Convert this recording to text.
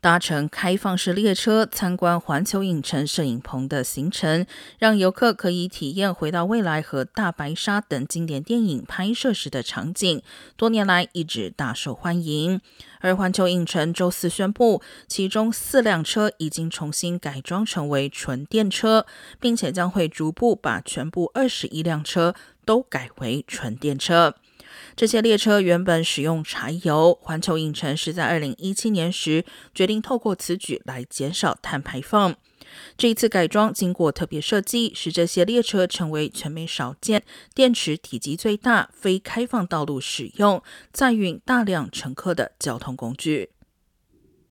搭乘开放式列车参观环球影城摄影棚的行程，让游客可以体验回到未来和大白鲨等经典电影拍摄时的场景，多年来一直大受欢迎。而环球影城周四宣布，其中四辆车已经重新改装成为纯电车，并且将会逐步把全部二十一辆车都改为纯电车。这些列车原本使用柴油，环球影城是在二零一七年时决定透过此举来减少碳排放。这一次改装经过特别设计，使这些列车成为全美少见、电池体积最大、非开放道路使用、载运大量乘客的交通工具。